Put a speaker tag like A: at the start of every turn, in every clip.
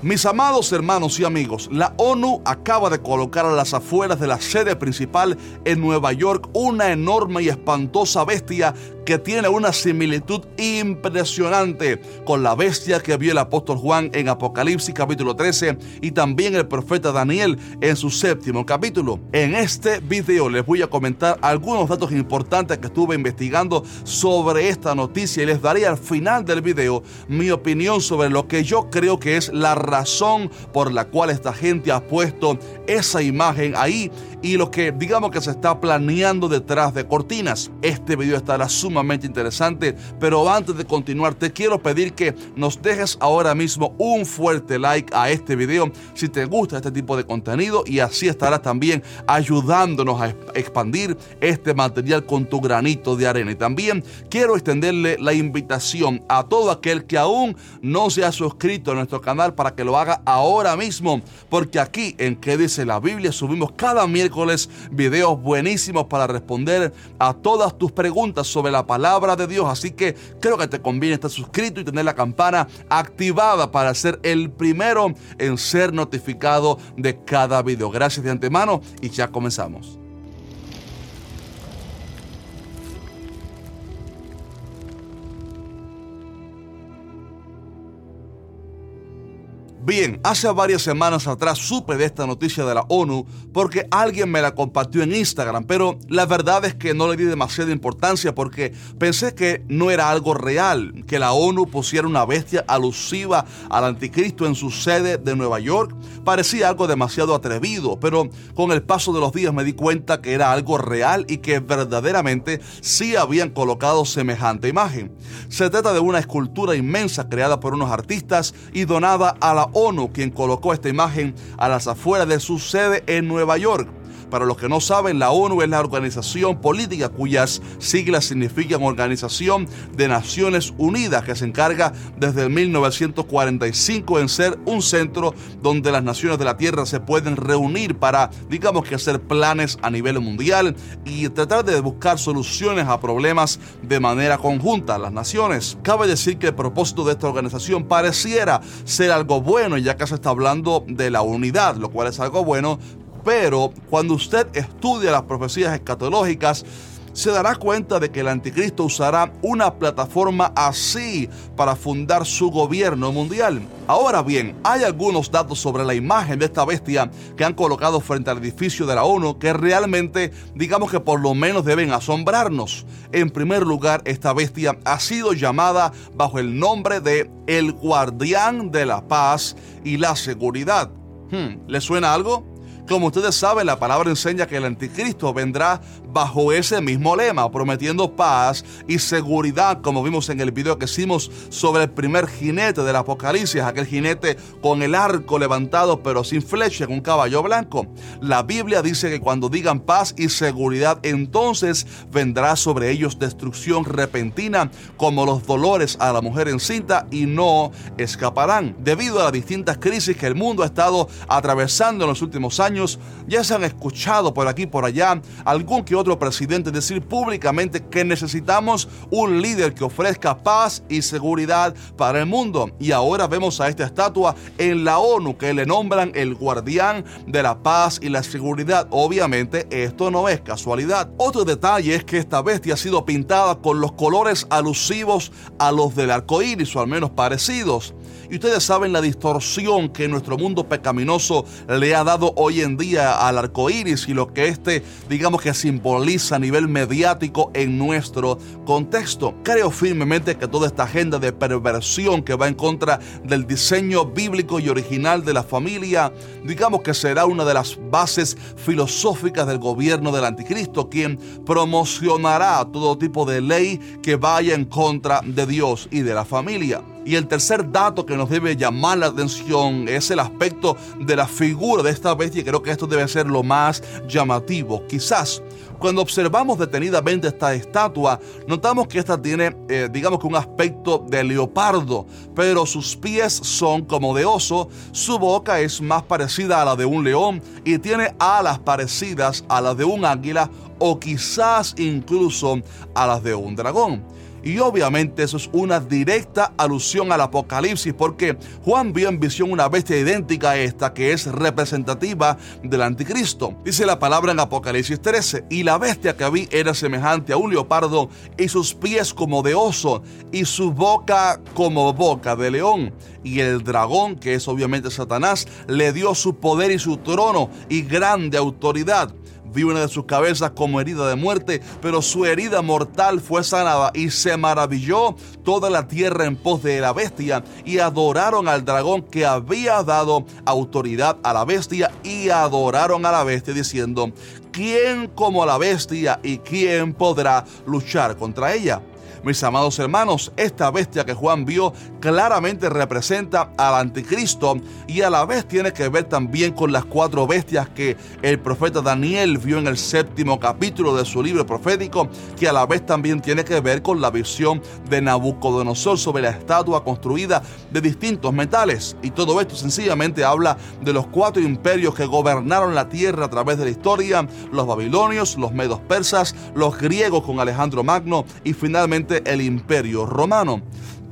A: Mis amados hermanos y amigos, la ONU acaba de colocar a las afueras de la sede principal en Nueva York una enorme y espantosa bestia que tiene una similitud impresionante con la bestia que vio el apóstol Juan en Apocalipsis capítulo 13 y también el profeta Daniel en su séptimo capítulo. En este video les voy a comentar algunos datos importantes que estuve investigando sobre esta noticia y les daré al final del video mi opinión sobre lo que yo creo que es la razón por la cual esta gente ha puesto esa imagen ahí y lo que digamos que se está planeando detrás de cortinas. Este video estará sumamente interesante, pero antes de continuar te quiero pedir que nos dejes ahora mismo un fuerte like a este video si te gusta este tipo de contenido y así estarás también ayudándonos a expandir este material con tu granito de arena. Y también quiero extenderle la invitación a todo aquel que aún no se ha suscrito a nuestro canal para que lo haga ahora mismo, porque aquí en que dice la Biblia subimos cada miércoles videos buenísimos para responder a todas tus preguntas sobre la palabra de Dios. Así que creo que te conviene estar suscrito y tener la campana activada para ser el primero en ser notificado de cada video. Gracias de antemano y ya comenzamos. Bien, hace varias semanas atrás supe de esta noticia de la ONU porque alguien me la compartió en Instagram, pero la verdad es que no le di demasiada importancia porque pensé que no era algo real, que la ONU pusiera una bestia alusiva al anticristo en su sede de Nueva York. Parecía algo demasiado atrevido, pero con el paso de los días me di cuenta que era algo real y que verdaderamente sí habían colocado semejante imagen. Se trata de una escultura inmensa creada por unos artistas y donada a la ONU quien colocó esta imagen a las afueras de su sede en Nueva York. Para los que no saben, la ONU es la organización política cuyas siglas significan Organización de Naciones Unidas, que se encarga desde 1945 en ser un centro donde las naciones de la Tierra se pueden reunir para, digamos que hacer planes a nivel mundial y tratar de buscar soluciones a problemas de manera conjunta. Las naciones. Cabe decir que el propósito de esta organización pareciera ser algo bueno, ya que se está hablando de la unidad, lo cual es algo bueno, pero cuando usted estudia las profecías escatológicas, se dará cuenta de que el anticristo usará una plataforma así para fundar su gobierno mundial. Ahora bien, hay algunos datos sobre la imagen de esta bestia que han colocado frente al edificio de la ONU que realmente, digamos que por lo menos deben asombrarnos. En primer lugar, esta bestia ha sido llamada bajo el nombre de el guardián de la paz y la seguridad. Hmm, ¿Le suena algo? Como ustedes saben, la palabra enseña que el anticristo vendrá bajo ese mismo lema, prometiendo paz y seguridad, como vimos en el video que hicimos sobre el primer jinete del Apocalipsis, aquel jinete con el arco levantado pero sin flecha en un caballo blanco. La Biblia dice que cuando digan paz y seguridad, entonces vendrá sobre ellos destrucción repentina, como los dolores a la mujer encinta, y no escaparán. Debido a las distintas crisis que el mundo ha estado atravesando en los últimos años, ya se han escuchado por aquí y por allá algún que otro presidente decir públicamente que necesitamos un líder que ofrezca paz y seguridad para el mundo. Y ahora vemos a esta estatua en la ONU que le nombran el guardián de la paz y la seguridad. Obviamente esto no es casualidad. Otro detalle es que esta bestia ha sido pintada con los colores alusivos a los del arco iris o al menos parecidos. Y ustedes saben la distorsión que nuestro mundo pecaminoso le ha dado hoy en día al arco iris y lo que este, digamos que simboliza a nivel mediático en nuestro contexto. Creo firmemente que toda esta agenda de perversión que va en contra del diseño bíblico y original de la familia, digamos que será una de las bases filosóficas del gobierno del anticristo, quien promocionará todo tipo de ley que vaya en contra de Dios y de la familia. Y el tercer dato que nos debe llamar la atención es el aspecto de la figura de esta bestia. Creo que esto debe ser lo más llamativo. Quizás cuando observamos detenidamente esta estatua, notamos que esta tiene, eh, digamos un aspecto de leopardo, pero sus pies son como de oso, su boca es más parecida a la de un león y tiene alas parecidas a las de un águila o quizás incluso a las de un dragón. Y obviamente eso es una directa alusión al Apocalipsis porque Juan vio en visión una bestia idéntica a esta que es representativa del anticristo. Dice la palabra en Apocalipsis 13, y la bestia que vi era semejante a un leopardo y sus pies como de oso y su boca como boca de león. Y el dragón, que es obviamente Satanás, le dio su poder y su trono y grande autoridad. Vi una de sus cabezas como herida de muerte, pero su herida mortal fue sanada y se maravilló toda la tierra en pos de la bestia y adoraron al dragón que había dado autoridad a la bestia y adoraron a la bestia diciendo, ¿quién como la bestia y quién podrá luchar contra ella? Mis amados hermanos, esta bestia que Juan vio claramente representa al anticristo y a la vez tiene que ver también con las cuatro bestias que el profeta Daniel vio en el séptimo capítulo de su libro profético, que a la vez también tiene que ver con la visión de Nabucodonosor sobre la estatua construida de distintos metales. Y todo esto sencillamente habla de los cuatro imperios que gobernaron la tierra a través de la historia, los babilonios, los medos persas, los griegos con Alejandro Magno y finalmente el imperio romano.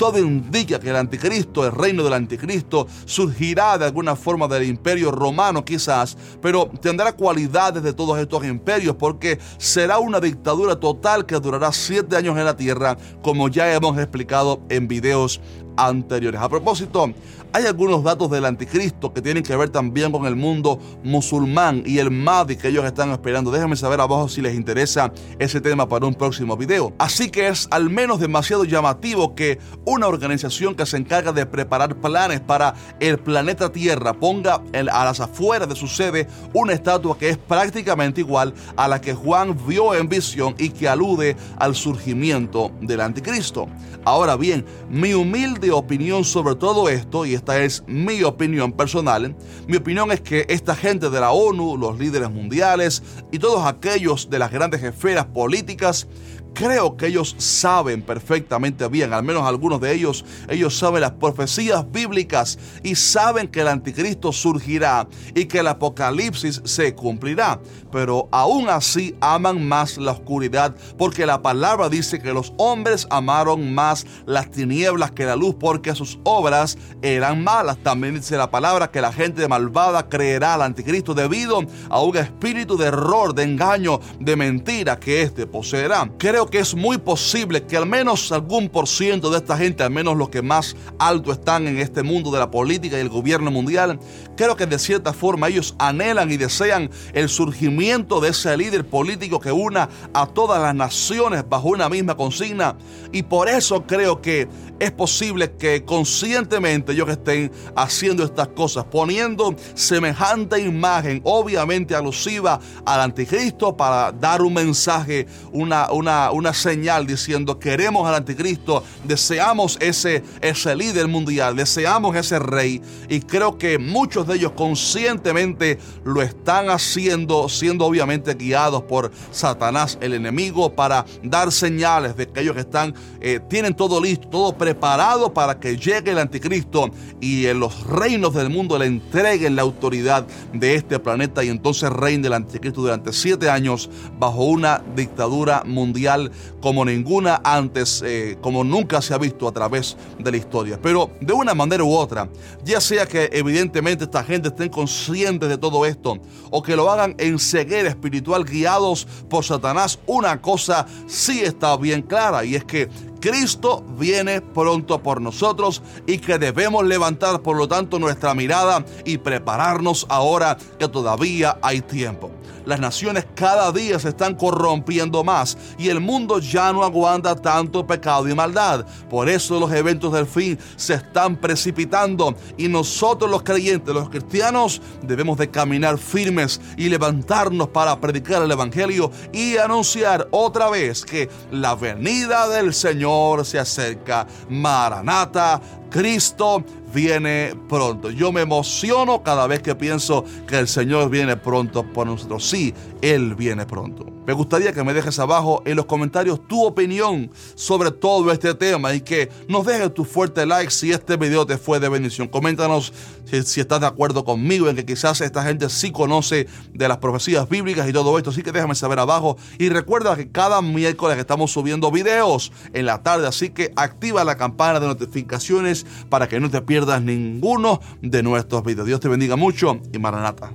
A: Todo indica que el anticristo, el reino del anticristo, surgirá de alguna forma del imperio romano quizás, pero tendrá cualidades de todos estos imperios porque será una dictadura total que durará siete años en la tierra, como ya hemos explicado en videos anteriores. A propósito, hay algunos datos del anticristo que tienen que ver también con el mundo musulmán y el Mahdi que ellos están esperando. Déjenme saber abajo si les interesa ese tema para un próximo video. Así que es al menos demasiado llamativo que una organización que se encarga de preparar planes para el planeta Tierra ponga a las afueras de su sede una estatua que es prácticamente igual a la que Juan vio en visión y que alude al surgimiento del anticristo. Ahora bien, mi humilde opinión sobre todo esto, y esta es mi opinión personal, mi opinión es que esta gente de la ONU, los líderes mundiales y todos aquellos de las grandes esferas políticas Creo que ellos saben perfectamente bien, al menos algunos de ellos, ellos saben las profecías bíblicas y saben que el anticristo surgirá y que el apocalipsis se cumplirá. Pero aún así aman más la oscuridad porque la palabra dice que los hombres amaron más las tinieblas que la luz porque sus obras eran malas. También dice la palabra que la gente malvada creerá al anticristo debido a un espíritu de error, de engaño, de mentira que éste poseerá. Que es muy posible que al menos algún por ciento de esta gente, al menos los que más alto están en este mundo de la política y el gobierno mundial, creo que de cierta forma ellos anhelan y desean el surgimiento de ese líder político que una a todas las naciones bajo una misma consigna. Y por eso creo que es posible que conscientemente ellos estén haciendo estas cosas, poniendo semejante imagen, obviamente alusiva al anticristo, para dar un mensaje, una, una, una señal diciendo queremos al anticristo, deseamos ese, ese líder mundial, deseamos ese rey. Y creo que muchos de ellos conscientemente lo están haciendo, siendo obviamente guiados por Satanás, el enemigo, para dar señales de que ellos están, eh, tienen todo listo, todo preparado para que llegue el anticristo y en los reinos del mundo le entreguen la autoridad de este planeta y entonces reine el anticristo durante siete años bajo una dictadura mundial como ninguna antes, eh, como nunca se ha visto a través de la historia. Pero de una manera u otra, ya sea que evidentemente esta gente estén conscientes de todo esto o que lo hagan en ceguera espiritual guiados por Satanás, una cosa sí está bien clara y es que Cristo viene pronto por nosotros y que debemos levantar por lo tanto nuestra mirada y prepararnos ahora que todavía hay tiempo. Las naciones cada día se están corrompiendo más y el mundo ya no aguanta tanto pecado y maldad. Por eso los eventos del fin se están precipitando y nosotros los creyentes, los cristianos, debemos de caminar firmes y levantarnos para predicar el Evangelio y anunciar otra vez que la venida del Señor se acerca. Maranata, Cristo viene pronto. Yo me emociono cada vez que pienso que el Señor viene pronto por nosotros. Sí, Él viene pronto. Me gustaría que me dejes abajo en los comentarios tu opinión sobre todo este tema y que nos dejes tu fuerte like si este video te fue de bendición. Coméntanos si, estás de acuerdo conmigo en que quizás esta gente sí conoce de las profecías bíblicas y todo esto. Así que déjame saber abajo. Y recuerda que cada miércoles estamos subiendo videos en la tarde. Así que activa la campana de notificaciones para que no te pierdas ninguno de nuestros videos. Dios te bendiga mucho y Maranata.